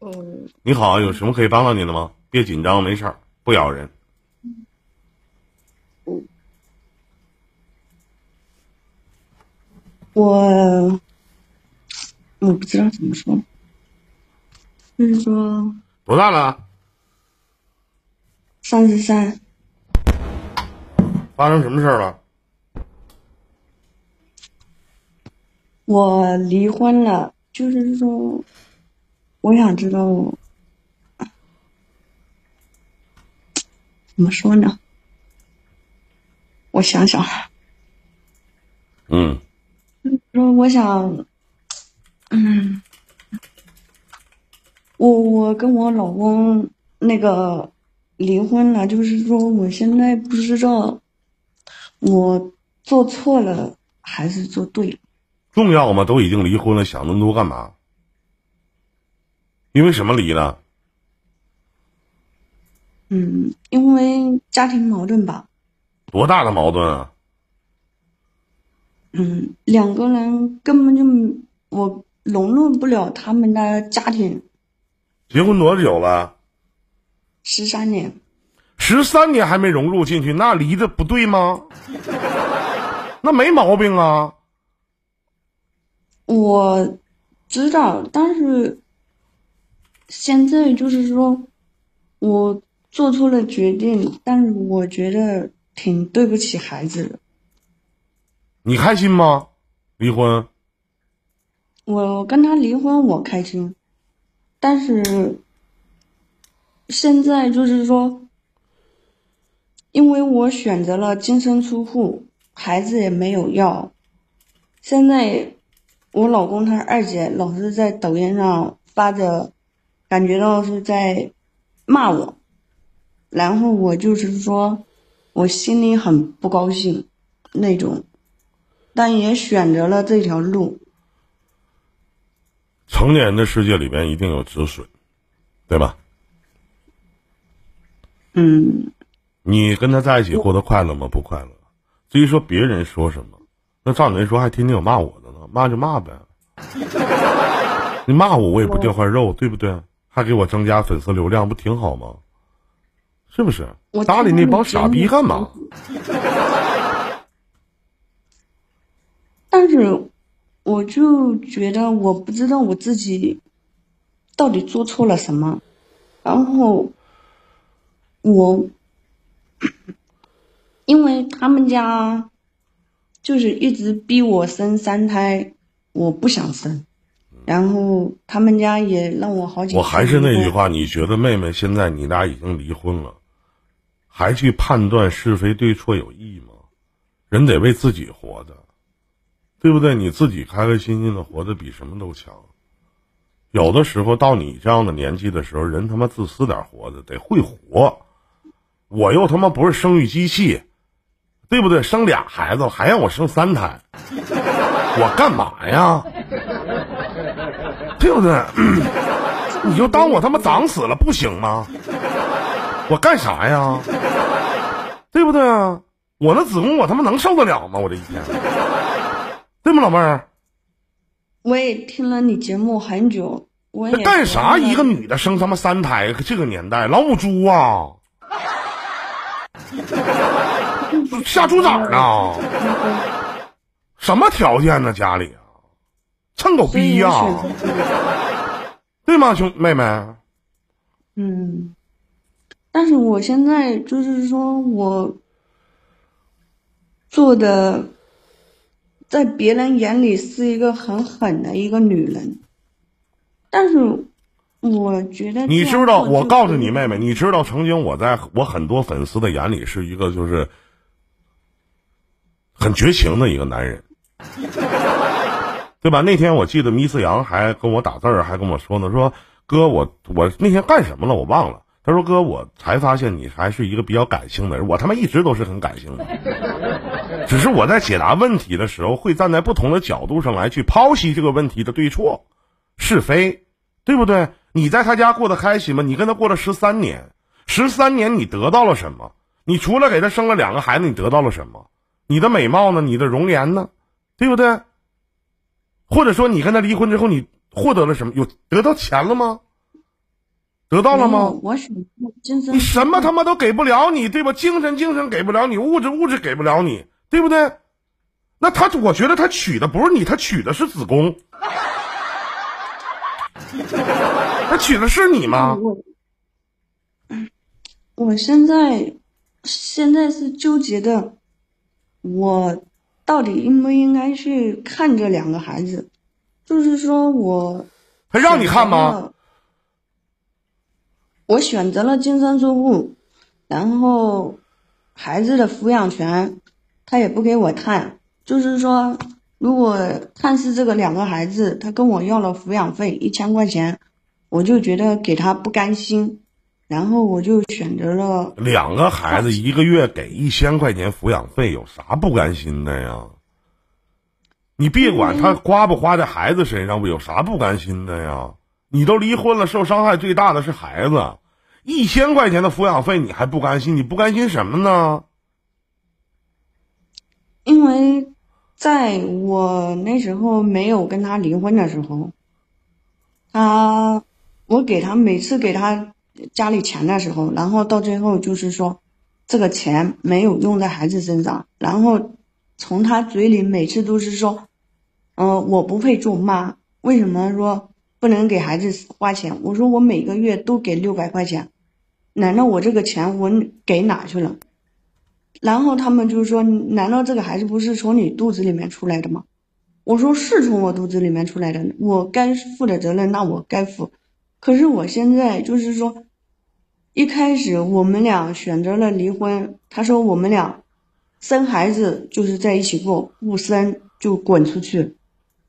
嗯，你好，有什么可以帮到你的吗？别紧张，没事儿，不咬人。我我不知道怎么说，就是说多大了？三十三，发生什么事儿了？我离婚了，就是说，我想知道怎么说呢？我想想，嗯，说我想，嗯，我我跟我老公那个离婚了，就是说我现在不知道我做错了还是做对了。重要吗？都已经离婚了，想那么多干嘛？因为什么离的？嗯，因为家庭矛盾吧。多大的矛盾啊？嗯，两个人根本就我融入不了他们的家庭。结婚多久了？十三年。十三年还没融入进去，那离的不对吗？那没毛病啊。我知道，但是现在就是说，我做出了决定，但是我觉得挺对不起孩子的。你开心吗？离婚？我跟他离婚，我开心，但是现在就是说，因为我选择了净身出户，孩子也没有要，现在。我老公他二姐，老是在抖音上发着，感觉到是在骂我，然后我就是说，我心里很不高兴那种，但也选择了这条路。成年人的世界里边一定有止损，对吧？嗯。你跟他在一起过得快乐吗？不快乐。至于说别人说什么，那照你说，还天天有骂我的呢。骂就骂呗，你骂我我也不掉块肉，对不对？还给我增加粉丝流量，不挺好吗？是不是？我搭理那帮傻逼干嘛？但是，我就觉得我不知道我自己到底做错了什么，然后我因为他们家。就是一直逼我生三胎，我不想生，然后他们家也让我好几。我还是那句话，你觉得妹妹现在你俩已经离婚了，还去判断是非对错有意义吗？人得为自己活的，对不对？你自己开开心心的活得比什么都强。有的时候到你这样的年纪的时候，人他妈自私点活着，得会活。我又他妈不是生育机器。对不对？生俩孩子还让我生三胎，我干嘛呀？对不对？你就当我他妈长死了不行吗？我干啥呀？对不对啊？我那子宫我他妈能受得了吗？我这一天，对吗，老妹儿？我也听了你节目很久，我也干啥？一个女的生他妈三胎，这个年代老母猪啊！下猪崽呢？什么条件呢？家里啊，蹭狗逼呀？对吗，兄妹妹？嗯，但是我现在就是说我做的，在别人眼里是一个很狠的一个女人，但是我觉得你知道，我告诉你妹妹，你知道，曾经我在我很多粉丝的眼里是一个就是。很绝情的一个男人，对吧？那天我记得米四阳还跟我打字儿，还跟我说呢，说哥，我我那天干什么了？我忘了。他说哥，我才发现你还是一个比较感性的人。我他妈一直都是很感性的，只是我在解答问题的时候，会站在不同的角度上来去剖析这个问题的对错、是非，对不对？你在他家过得开心吗？你跟他过了十三年，十三年你得到了什么？你除了给他生了两个孩子，你得到了什么？你的美貌呢？你的容颜呢？对不对？或者说，你跟他离婚之后，你获得了什么？有得到钱了吗？得到了吗？我选精神。你什么他妈都给不了你，对吧？精神精神给不了你，物质物质给不了你，对不对？那他，我觉得他娶的不是你，他娶的是子宫。他娶的是你吗？我，我现在现在是纠结的，我到底应不应该去看这两个孩子？就是说我，他让你看吗？我选择了净身出户，然后孩子的抚养权他也不给我看，就是说。如果看似这个两个孩子，他跟我要了抚养费一千块钱，我就觉得给他不甘心，然后我就选择了两个孩子一个月给一千块钱抚养费，有啥不甘心的呀？你别管他花不花在孩子身上，有啥不甘心的呀？你都离婚了，受伤害最大的是孩子，一千块钱的抚养费你还不甘心？你不甘心什么呢？因为。在我那时候没有跟他离婚的时候，他我给他每次给他家里钱的时候，然后到最后就是说这个钱没有用在孩子身上，然后从他嘴里每次都是说，嗯，我不配做妈，为什么说不能给孩子花钱？我说我每个月都给六百块钱，难道我这个钱我给哪去了？然后他们就是说：“难道这个孩子不是从你肚子里面出来的吗？”我说：“是从我肚子里面出来的，我该负的责任那我该负。可是我现在就是说，一开始我们俩选择了离婚，他说我们俩生孩子就是在一起过，不生就滚出去。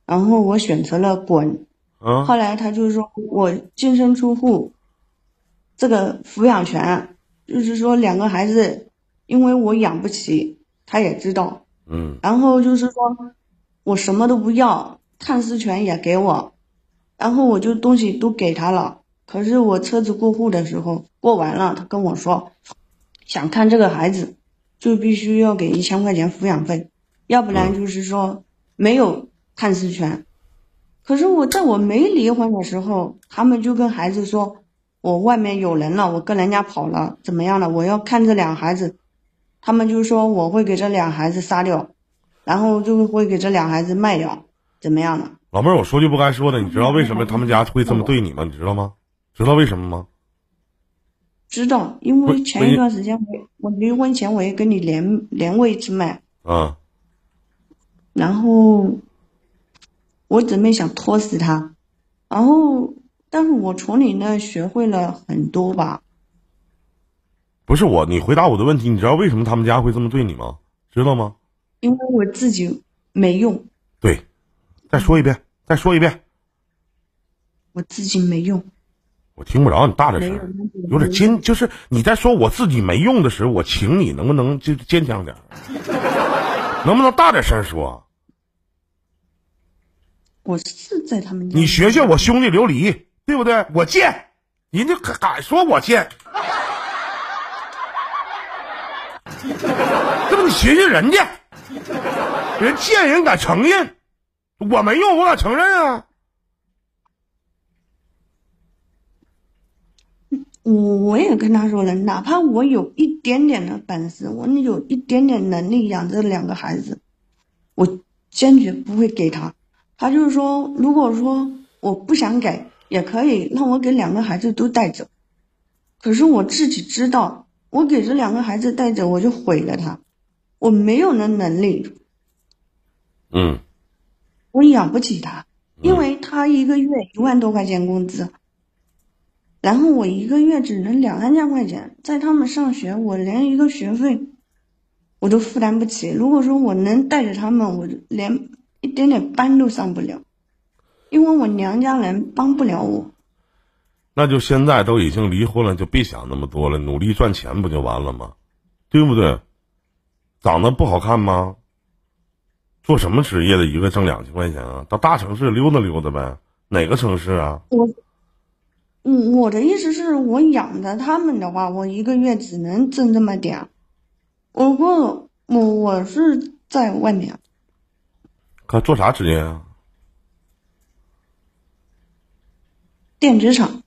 然后我选择了滚。后来他就说我净身出户，这个抚养权就是说两个孩子。”因为我养不起，他也知道，嗯，然后就是说，我什么都不要，探视权也给我，然后我就东西都给他了。可是我车子过户的时候过完了，他跟我说，想看这个孩子，就必须要给一千块钱抚养费，要不然就是说没有探视权。可是我在我没离婚的时候，他们就跟孩子说，我外面有人了，我跟人家跑了，怎么样了？我要看这两个孩子。他们就说我会给这俩孩子杀掉，然后就会给这俩孩子卖掉，怎么样的？老妹儿，我说句不该说的，你知道为什么他们家会这么对你吗？你知道吗？知道为什么吗？知道，因为前一段时间我我离婚前我也跟你连连过一次麦，啊，然后我准备想拖死他，然后但是我从你那学会了很多吧。不是我，你回答我的问题。你知道为什么他们家会这么对你吗？知道吗？因为我自己没用。对，再说一遍，再说一遍。我自己没用。我听不着你大点声，有点尖。就是你在说我自己没用的时候，我请你能不能就坚强点能不能大点声说？我是在他们你学学我兄弟琉璃，对不对？我贱，人家可敢说我贱。这不你学学人家，人贱人敢承认，我没用，我敢承认啊。我我也跟他说了，哪怕我有一点点的本事，我有一点点能力养这两个孩子，我坚决不会给他。他就是说，如果说我不想给，也可以让我给两个孩子都带走。可是我自己知道。我给这两个孩子带走，我就毁了他，我没有那能力，嗯，我养不起他，因为他一个月一万多块钱工资，然后我一个月只能两三千块钱，在他们上学，我连一个学费我都负担不起。如果说我能带着他们，我连一点点班都上不了，因为我娘家人帮不了我。那就现在都已经离婚了，就别想那么多了，努力赚钱不就完了吗？对不对？长得不好看吗？做什么职业的？一个挣两千块钱啊？到大城市溜达溜达呗？哪个城市啊？我，嗯，我的意思是我养着他们的话，我一个月只能挣这么点。我不，我我是在外面。可做啥职业啊？电子厂。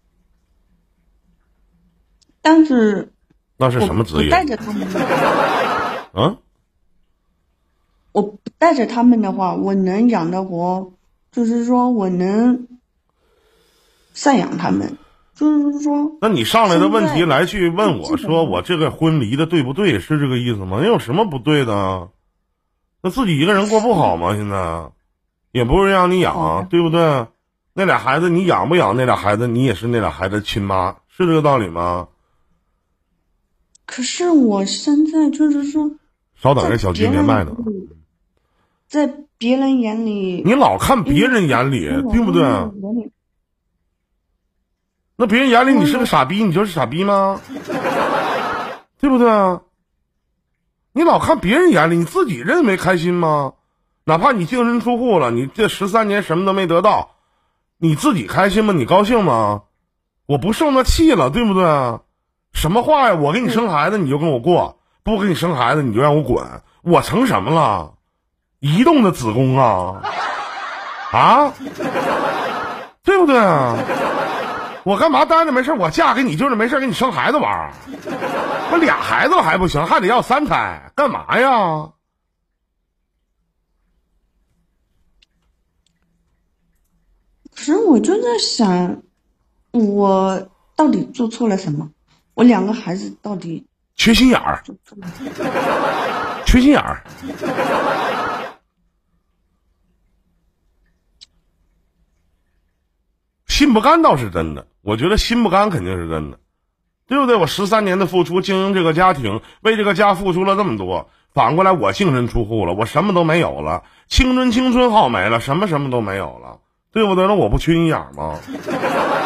但是那是什么职业？我带着他们，嗯，我不带着他们的话，我能养得活，就是说我能赡养他们，就是说。那你上来的问题来去问我说我这个婚离的对不对？是这个意思吗？那有什么不对的？那自己一个人过不好吗？现在也不是让你养，对不对？那俩孩子你养不养？那俩孩子你也是那俩孩子亲妈，是这个道理吗？可是我现在就是说，稍等，在这小鸡连麦呢。在别人眼里，你老看别人眼里，对不对？那别人眼里你是个傻逼，你就是傻逼吗？对不对啊？你老看别人眼里，你自己认为开心吗？哪怕你净身出户了，你这十三年什么都没得到，你自己开心吗？你高兴吗？我不受那气了，对不对？什么话呀？我给你生孩子你就跟我过，不给你生孩子你就让我滚，我成什么了？移动的子宫啊？啊？对不对啊？我干嘛待着没事？我嫁给你就是没事给你生孩子玩儿。我俩孩子还不行，还得要三胎，干嘛呀？可是我就在想，我到底做错了什么？我两个孩子到底缺心眼儿？缺心眼儿。心不甘倒是真的，我觉得心不甘肯定是真的，对不对？我十三年的付出，经营这个家庭，为这个家付出了这么多，反过来我净身出户了，我什么都没有了，青春青春耗没了，什么什么都没有了，对不对？那我不缺心眼吗？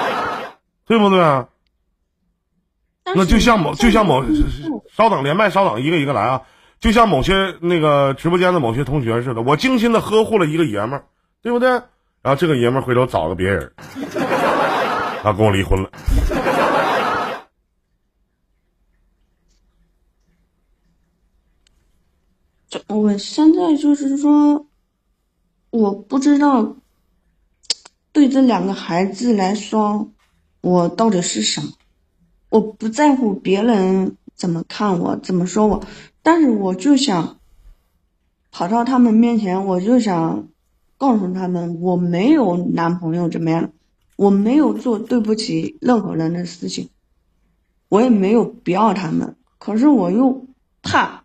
对不对？那就像某就像某稍等连麦，稍等一个一个来啊，就像某些那个直播间的某些同学似的，我精心的呵护了一个爷们儿，对不对？然后这个爷们儿回头找个别人，然后跟我离婚了。就我现在就是说，我不知道对这两个孩子来说，我到底是什么。我不在乎别人怎么看我，怎么说我，但是我就想跑到他们面前，我就想告诉他们，我没有男朋友怎么样，我没有做对不起任何人的事情，我也没有不要他们，可是我又怕。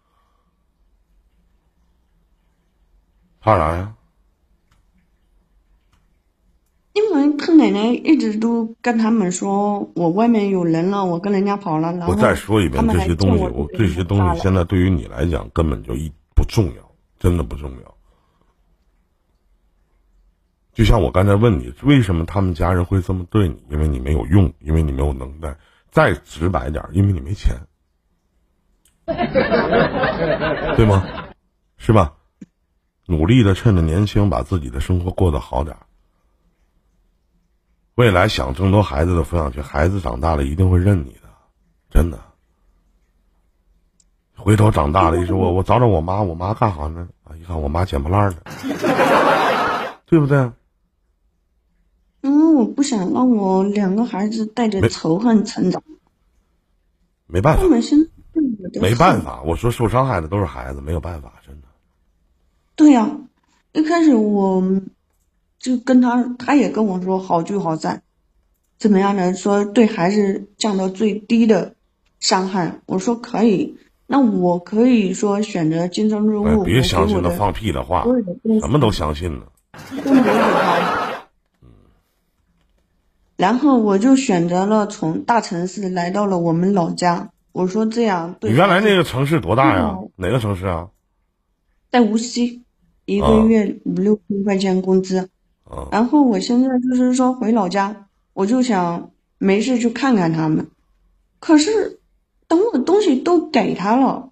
怕啥呀？因为他奶奶一直都跟他们说，我外面有人了，我跟人家跑了，然后我再说一遍，这些东西，我这些东西现在对于你来讲根本就一不重要，真的不重要。就像我刚才问你，为什么他们家人会这么对你？因为你没有用，因为你没有能耐。再直白点，因为你没钱，对吗？是吧？努力的趁着年轻，把自己的生活过得好点。未来想争夺孩子的抚养权，孩子长大了一定会认你的，真的。回头长大了，一说我我找找我妈，我妈干啥呢？啊，一看我妈捡破烂呢，对不对？因为我不想让我两个孩子带着仇恨成长，没办法。没办法。我说受伤害的都是孩子，没有办法，真的。对呀、一开始我就跟他，他也跟我说好聚好散，怎么样的，说对孩子降到最低的伤害。我说可以，那我可以说选择净身出哎户，，别相信我给我的那放屁的话什么都相信呢。然后我就选择了从大城市来到了我们老家。我说这样对你原来那个城市多大呀嗯？哪个城市啊？在无锡，一个啊月五六千块钱工资。啊，然后我现在就是说回老家，我就想没事去看看他们。可是等我东西都给他了，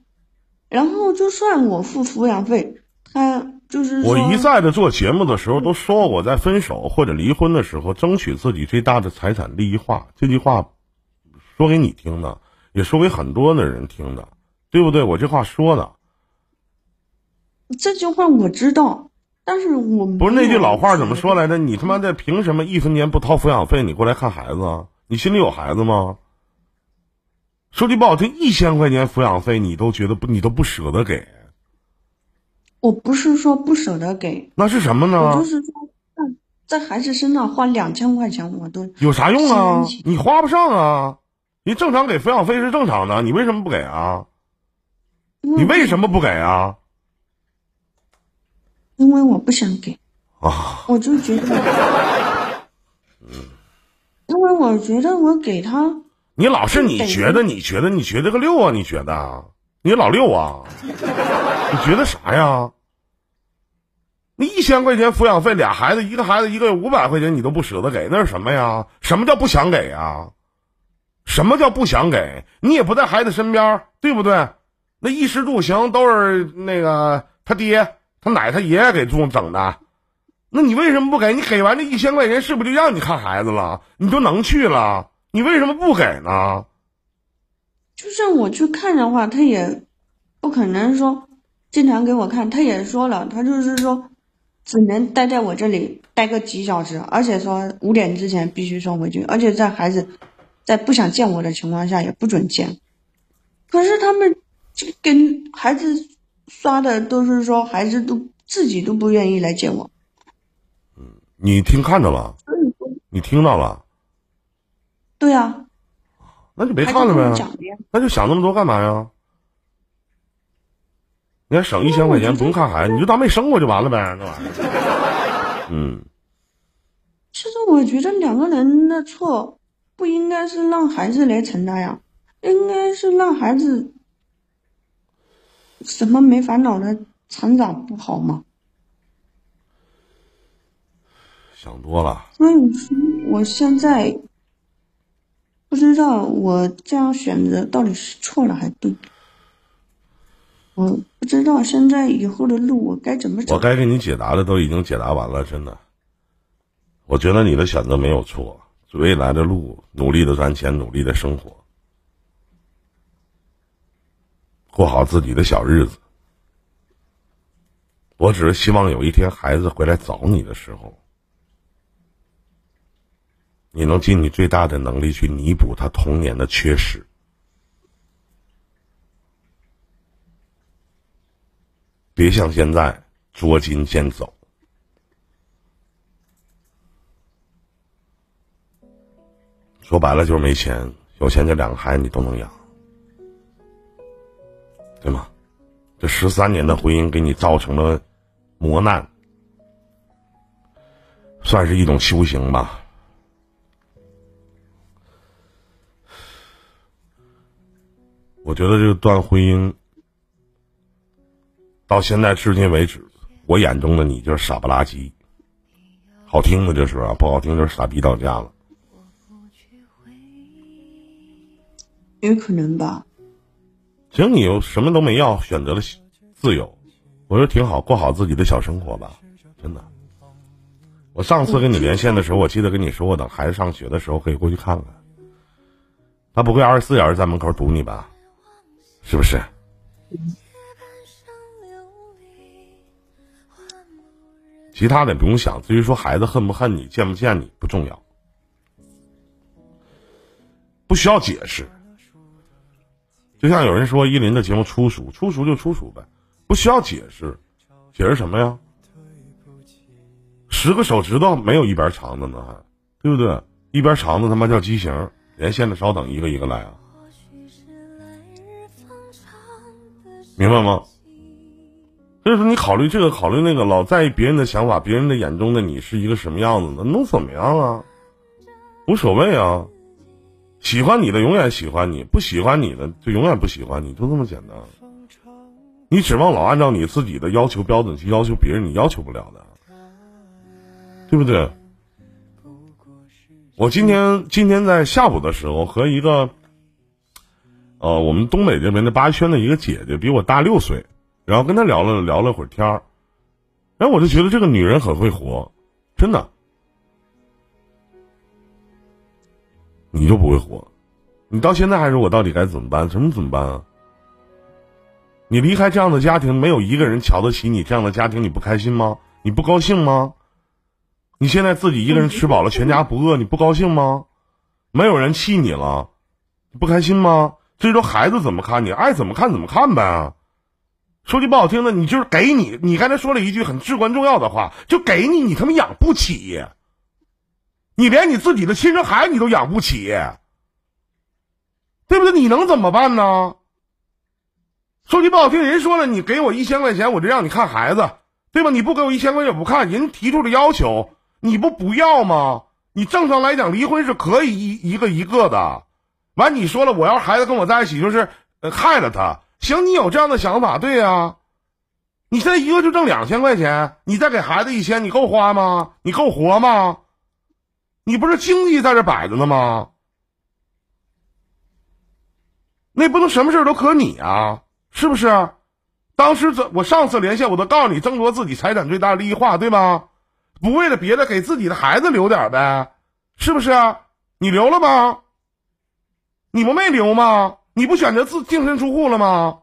然后就算我付抚养费，他就是我一再的做节目的时候都说我在分手或者离婚的时候，争取自己最大的财产利益化。这句话说给你听的，也说给很多的人听的，对不对？我这话说的这句话我知道，但是我不是那句老话怎么说来？来着？你他妈的凭什么一分钱不掏抚养费你过来看孩子啊？你心里有孩子吗？说句不好听，一千块钱抚养费你都觉得不，你都不舍得给，我不是说不舍得给，那是什么呢我呢就？是说在在孩子身上花两千块钱，我都有啥用啊？你花不上啊！你正常给抚养费是正常的，你为什么不给啊？你为什么不给啊？因为我不想给，啊，我就觉得，因为我觉得我给他，你老是你觉得，你觉得，你觉得个六啊？你觉得？你老六啊？你觉得啥呀？那一千块钱抚养费，俩孩子，一个孩子一个月五百块钱，你都不舍得给，那是什么呀？什么叫不想给呀？什么叫不想给？你也不在孩子身边，对不对？那衣食住行都是那个他爹、他奶、他爷爷给住整的，那你为什么不给？你给完这一千块钱，是不是就让你看孩子了？你就能去了？你为什么不给呢？就算我去看的话，他也不可能说经常给我看。他也说了，他就是说只能待在我这里待个几小时，而且说五点之前必须送回去，而且在孩子在不想见我的情况下也不准见。可是他们这给孩子刷的都是说孩子都自己都不愿意来见我，嗯你听看着了，你听到了，对啊，那就别看了呗。那就想那么多干嘛呀？你还省一千块钱，不用看孩子，你就当没生过就完了呗，那玩意儿。嗯，其实我觉得两个人的错不应该是让孩子来承担呀，应该是让孩子什么没烦恼的成长不好吗？想多了。所以说我现在不知道我这样选择到底是错了还对，我不知道现在以后的路我该怎么走我。该给你解答的都已经解答完了，真的。我觉得你的选择没有错，未来的路努力的赚钱，努力的生活，过好自己的小日子。我只是希望有一天孩子回来找你的时候，你能尽你最大的能力去弥补他童年的缺失。别像现在捉襟见肘。说白了就是没钱，有钱这两个孩子你都能养，对吗？这十三年的婚姻给你造成了磨难，算是一种修行吧。我觉得这段婚姻到现在至今为止，我眼中的你就是傻不拉几。好听的就是啊，不好听就是傻逼到家了。有可能吧，只要你又什么都没要，选择了自由，我说挺好，过好自己的小生活吧，真的。我上次跟你连线的时候，我记得跟你说，我等孩子上学的时候可以过去看看。他不会二十四小时在门口堵你吧？是不是？其他的不用想，至于说孩子恨不恨你、见不见你不重要，不需要解释。就像有人说依林的节目粗俗，粗俗就粗俗呗，不需要解释，解释什么呀？十个手指头没有一边长的呢，还对不对？一边长的他妈叫畸形。连线的稍等，一个一个来啊，明白吗？所以说你考虑这个考虑那个，老在意别人的想法，别人的眼中的你是一个什么样子的，能怎么样啊？无所谓啊。喜欢你的永远喜欢你，不喜欢你的就永远不喜欢你，就这么简单。你指望老按照你自己的要求标准去要求别人，你要求不了的，对不对？我今天今天在下午的时候和一个，呃，我们东北这边的八圈的一个姐姐，比我大六岁，然后跟她聊了聊了会儿天儿，然后我就觉得这个女人很会活，真的。你就不会活，你到现在还是我到底该怎么办？什么怎么办啊？你离开这样的家庭，没有一个人瞧得起你，这样的家庭你不开心吗？你不高兴吗？你现在自己一个人吃饱了，全家不饿，你不高兴吗？没有人气你了，你不开心吗？所以说孩子怎么看你，爱怎么看怎么看呗。说句不好听的，你就是给你，你刚才说了一句很至关重要的话，就给你，你他妈养不起，你连你自己的亲生孩子你都养不起，对不对？你能怎么办呢？说句不好听，人说了，你给我一千块钱，我就让你看孩子，对吧？你不给我一千块钱，不看，人提出了要求，你不不要吗？你正常来讲，离婚是可以一一个一个的。完，你说了，我要孩子跟我在一起，就是害了他。行，你有这样的想法，对呀。你现在一个就挣两千块钱，你再给孩子一千，你够花吗？你够活吗？你不是经济在这摆着呢吗？那不能什么事都可你啊，是不是？当时这我上次连线，我都告诉你，争夺自己财产最大利益化，对吗？不为了别的，给自己的孩子留点呗，是不是？你留了吗？你不没留吗？你不选择自净身出户了吗？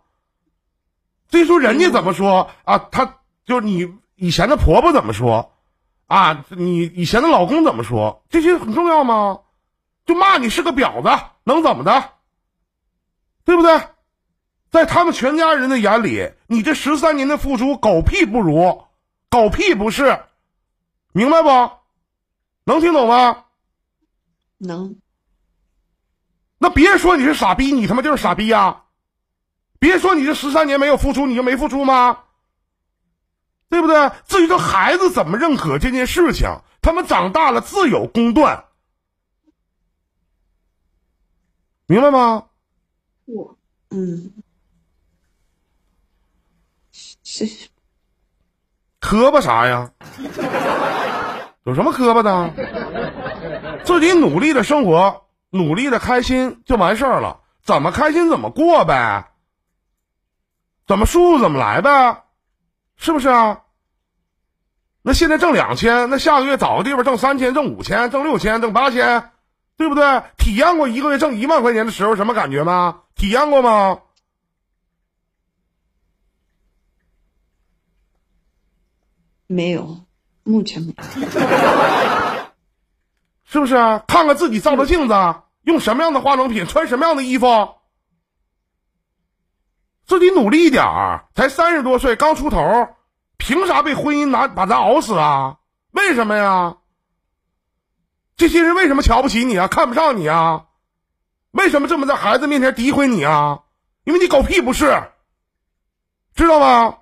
所以说人家怎么说啊？他就是你以前的婆婆怎么说啊？你以前的老公怎么说？这些很重要吗？就骂你是个婊子，能怎么的？对不对？在他们全家人的眼里，你这十三年的付出狗屁不如，狗屁不是，明白不？能听懂吗？能。那别人说你是傻逼，你他妈就是傻逼呀！别说你这十三年没有付出，你就没付出吗？对不对？至于这孩子怎么认可这件事情，他们长大了自有公断，明白吗？我，嗯，谢谢。磕巴啥呀？有什么磕巴的？自己努力的生活。努力的开心就完事儿了，怎么开心怎么过呗，怎么舒服怎么来呗，是不是啊？那现在挣两千，那下个月找个地方挣三千、挣五千、挣六千、挣八千，对不对？体验过一个月挣一万块钱的时候什么感觉吗？体验过吗？没有，目前没有。是不是？啊看看自己照照镜子。用什么样的化妆品，穿什么样的衣服，自己努力一点儿。才三十多岁，刚出头，凭啥被婚姻拿把咱熬死啊？为什么呀？这些人为什么瞧不起你啊？看不上你啊？为什么这么在孩子面前诋毁你啊？因为你狗屁不是，知道吗？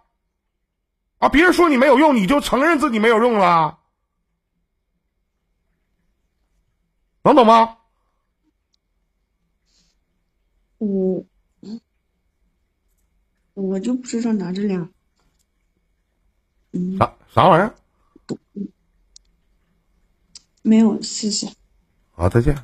啊！别人说你没有用，你就承认自己没有用了，能懂吗？我，我就不知道拿着俩，嗯，啥啥玩意儿？没有，谢谢。好，再见。